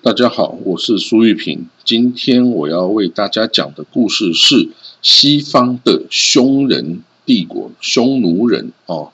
大家好，我是苏玉平。今天我要为大家讲的故事是西方的匈人帝国——匈奴人哦。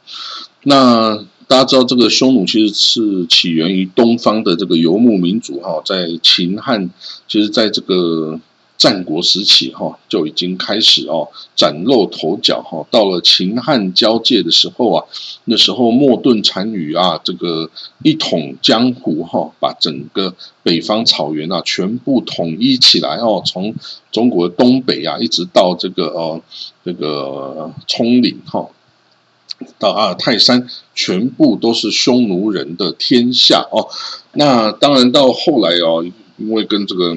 那大家知道，这个匈奴其实是起源于东方的这个游牧民族哈，在秦汉，其实在这个。战国时期，哈就已经开始哦崭露头角，哈。到了秦汉交界的时候啊，那时候莫顿单于啊，这个一统江湖，哈，把整个北方草原啊全部统一起来哦。从中国东北啊，一直到这个哦这个葱岭，哈，到阿尔泰山，全部都是匈奴人的天下哦。那当然到后来哦，因为跟这个。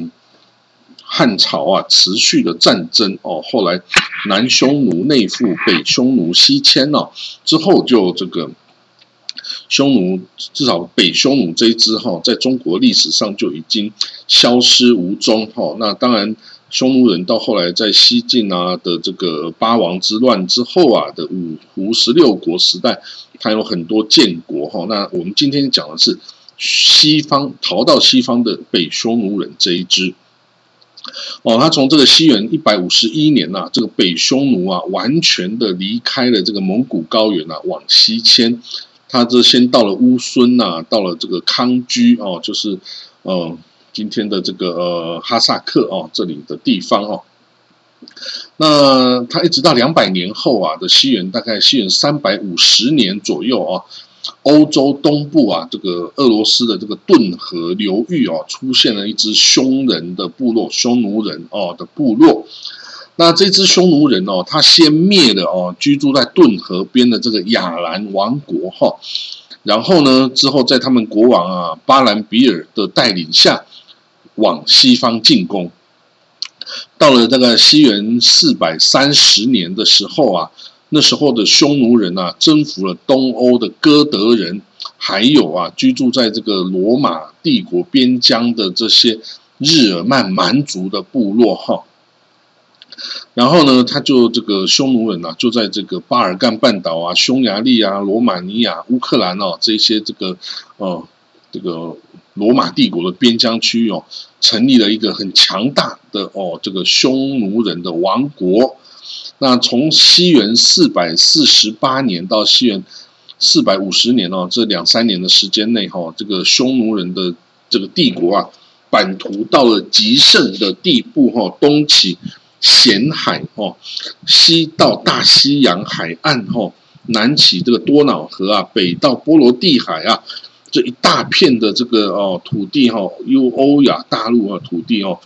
汉朝啊，持续的战争哦，后来南匈奴内附，北匈奴西迁哦，之后就这个匈奴，至少北匈奴这一支哈，在中国历史上就已经消失无踪哈。那当然，匈奴人到后来在西晋啊的这个八王之乱之后啊的五胡十六国时代，它有很多建国哈。那我们今天讲的是西方逃到西方的北匈奴人这一支。哦，他从这个西元一百五十一年呐，这个北匈奴啊，完全的离开了这个蒙古高原啊，往西迁。他这先到了乌孙呐，到了这个康居哦，就是呃今天的这个呃哈萨克哦这里的地方哦。那他一直到两百年后啊的西元，大概西元三百五十年左右啊。欧洲东部啊，这个俄罗斯的这个顿河流域哦，出现了一支匈人的部落，匈奴人哦的部落。那这支匈奴人哦，他先灭了哦，居住在顿河边的这个亚兰王国哈。然后呢，之后在他们国王啊巴兰比尔的带领下，往西方进攻。到了这个西元四百三十年的时候啊。那时候的匈奴人啊，征服了东欧的哥德人，还有啊，居住在这个罗马帝国边疆的这些日耳曼蛮族的部落哈。然后呢，他就这个匈奴人啊，就在这个巴尔干半岛啊、匈牙利啊、罗马尼亚、乌克兰哦这些这个呃这个罗马帝国的边疆区域哦，成立了一个很强大的哦这个匈奴人的王国。那从西元四百四十八年到西元四百五十年哦，这两三年的时间内哈，这个匈奴人的这个帝国啊，版图到了极盛的地步哈，东起咸海哦，西到大西洋海岸哈，南起这个多瑙河啊，北到波罗的海啊，这一大片的这个哦土地哈，由欧亚大陆啊土地哦。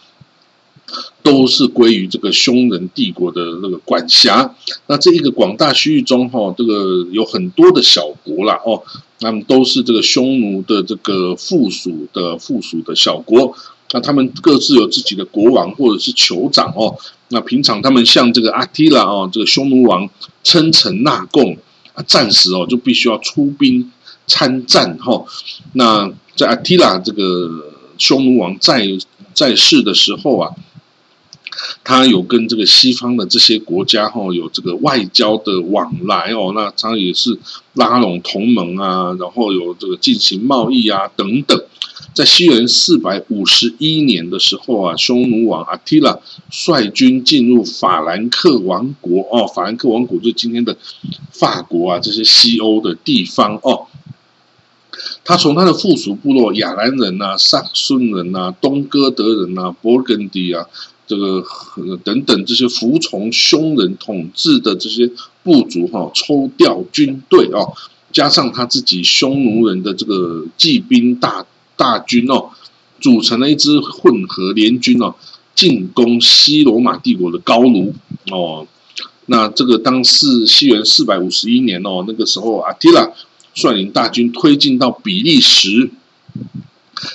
都是归于这个匈人帝国的那个管辖。那这一个广大区域中，哈，这个有很多的小国啦，哦，那么都是这个匈奴的这个附属的附属的小国。那他们各自有自己的国王或者是酋长哦。那平常他们向这个阿提拉哦，这个匈奴王称臣纳贡啊，战时哦就必须要出兵参战哈。那在阿提拉这个匈奴王在在世的时候啊。他有跟这个西方的这些国家哈有这个外交的往来哦，那他也是拉拢同盟啊，然后有这个进行贸易啊等等。在西元四百五十一年的时候啊，匈奴王阿提拉率军进入法兰克王国哦，法兰克王国就今天的法国啊这些西欧的地方哦。他从他的附属部落亚兰人呐、萨克逊人呐、东哥德人呐、勃艮第啊。这个等等这些服从匈人统治的这些部族哈，抽调军队哦，加上他自己匈奴人的这个骑兵大大军哦，组成了一支混合联军哦，进攻西罗马帝国的高卢哦。那这个当是西元四百五十一年哦，那个时候阿提拉率领大军推进到比利时。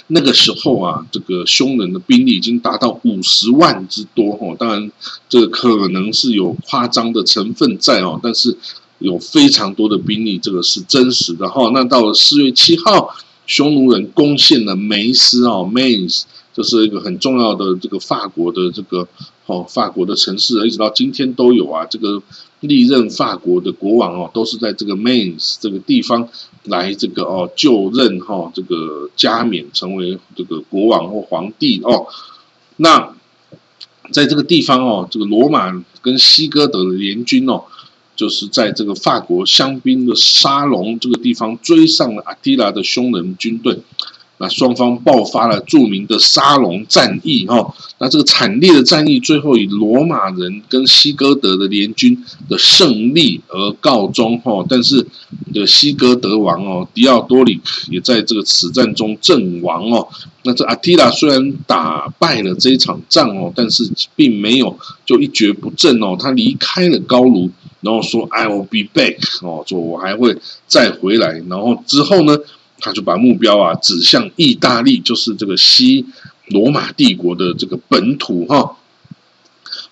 那个时候啊，这个匈人的兵力已经达到五十万之多哦。当然，这个可能是有夸张的成分在哦，但是有非常多的兵力，这个是真实的哈。那到了四月七号，匈奴人攻陷了梅斯哦 m a 斯，这是一个很重要的这个法国的这个哦，法国的城市，一直到今天都有啊。这个历任法国的国王哦，都是在这个 Mains 这个地方来这个哦就任哈这个加冕成为这个国王或皇帝哦。那在这个地方哦，这个罗马跟西哥德联军哦，就是在这个法国香槟的沙龙这个地方追上了阿提拉的匈人军队。那双方爆发了著名的沙龙战役，哈，那这个惨烈的战役最后以罗马人跟西哥德的联军的胜利而告终，哈。但是的西哥德王哦，迪奥多里克也在这个此战中阵亡哦。那这阿提拉虽然打败了这一场仗哦，但是并没有就一蹶不振哦，他离开了高卢，然后说 “I will be back” 哦，说我还会再回来，然后之后呢？他就把目标啊指向意大利，就是这个西罗马帝国的这个本土哈。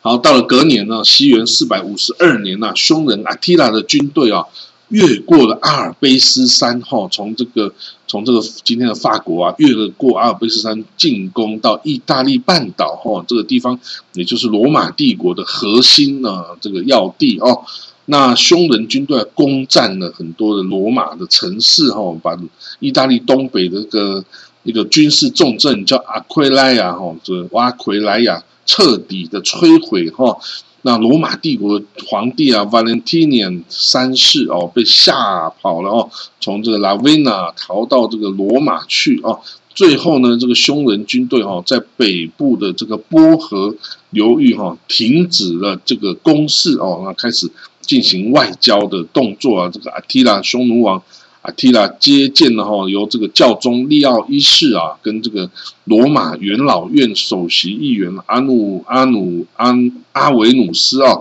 好，到了隔年呢，西元四百五十二年呐，匈人阿提拉的军队啊，越过了阿尔卑斯山哈，从这个从这个今天的法国啊，越了过阿尔卑斯山，进攻到意大利半岛哈，这个地方也就是罗马帝国的核心呢，这个要地哦。那匈人军队攻占了很多的罗马的城市，哈，把意大利东北的一个一个军事重镇叫阿奎莱亚，哈，这阿奎莱亚彻底的摧毁，哈。那罗马帝国皇帝啊，Valentinian 三世哦，被吓跑了哦，从这个拉维纳逃到这个罗马去哦。最后呢，这个匈人军队哦，在北部的这个波河流域哈，停止了这个攻势哦，那开始。进行外交的动作啊，这个阿提拉匈奴王阿提拉接见了哈，由这个教宗利奥一世啊，跟这个罗马元老院首席议员阿努阿努安阿维努斯啊，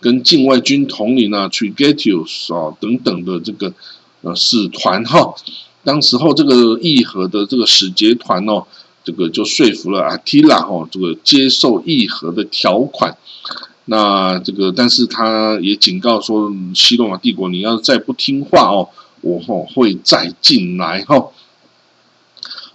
跟境外军统领啊 Trigetius 啊等等的这个呃使团哈，当时候这个议和的这个使节团哦，这个就说服了阿提拉哈，这个接受议和的条款。那这个，但是他也警告说，西罗马帝国，你要再不听话哦，我吼会再进来哈。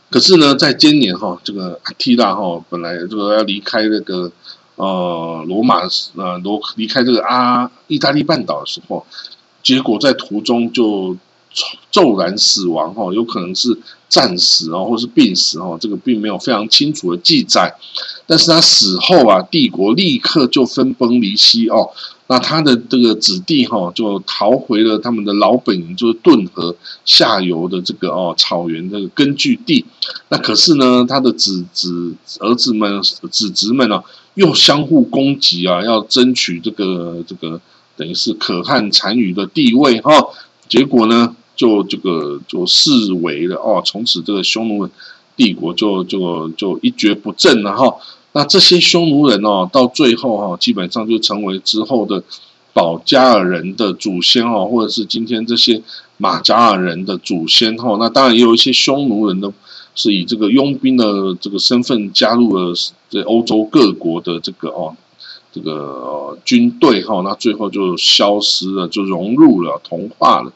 可是呢，在今年哈，这个阿提拉哈本来这个要离开那个呃罗马呃罗离开这个阿意大利半岛的时候，结果在途中就骤然死亡哈，有可能是。战死哦，或是病死哦，这个并没有非常清楚的记载。但是他死后啊，帝国立刻就分崩离析哦。那他的这个子弟哈，就逃回了他们的老本营，就是顿河下游的这个哦草原的根据地。那可是呢，他的子子儿子们、子侄们呢，又相互攻击啊，要争取这个这个等于是可汗单于的地位哈。结果呢？就这个就视为了哦，从此这个匈奴帝国就就就一蹶不振了哈。那这些匈奴人哦，到最后哈，基本上就成为之后的保加尔人的祖先哦，或者是今天这些马加尔人的祖先哈。那当然也有一些匈奴人的是以这个佣兵的这个身份加入了这欧洲各国的这个哦这个军队哈。那最后就消失了，就融入了同化了。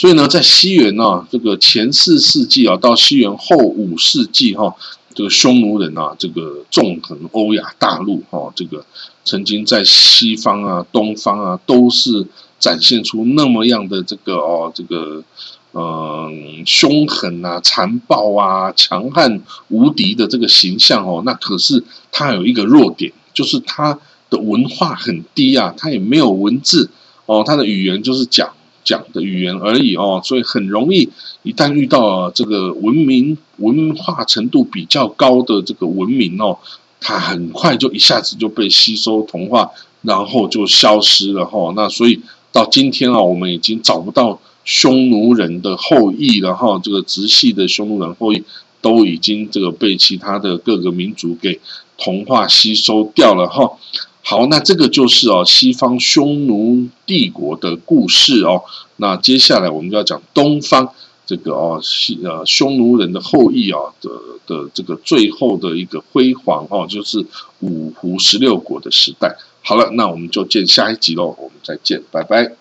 所以呢，在西元呢，这个前四世纪啊，到西元后五世纪哈，这个匈奴人啊，这个纵横欧亚大陆哈，这个曾经在西方啊、东方啊，都是展现出那么样的这个哦，这个嗯，凶狠啊、残暴啊、强悍无敌的这个形象哦。那可是它有一个弱点，就是它的文化很低啊，它也没有文字哦，它的语言就是讲。讲的语言而已哦，所以很容易，一旦遇到这个文明文化程度比较高的这个文明哦，它很快就一下子就被吸收同化，然后就消失了哈。那所以到今天啊，我们已经找不到匈奴人的后裔了哈。这个直系的匈奴人后裔都已经这个被其他的各个民族给同化吸收掉了哈。好，那这个就是哦，西方匈奴帝国的故事哦。那接下来我们就要讲东方这个哦，西呃匈奴人的后裔啊的的这个最后的一个辉煌哦，就是五胡十六国的时代。好了，那我们就见下一集喽，我们再见，拜拜。